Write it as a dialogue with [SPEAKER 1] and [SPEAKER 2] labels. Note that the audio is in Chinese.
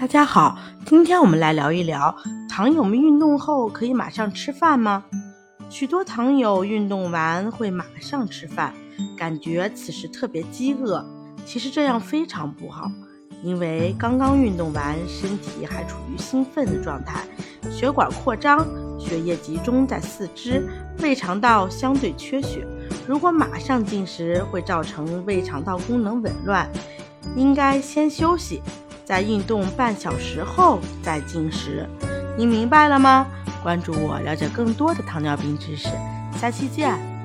[SPEAKER 1] 大家好，今天我们来聊一聊糖友们运动后可以马上吃饭吗？许多糖友运动完会马上吃饭，感觉此时特别饥饿。其实这样非常不好，因为刚刚运动完，身体还处于兴奋的状态，血管扩张，血液集中在四肢，胃肠道相对缺血。如果马上进食，会造成胃肠道功能紊乱，应该先休息。在运动半小时后再进食，你明白了吗？关注我，了解更多的糖尿病知识。下期见。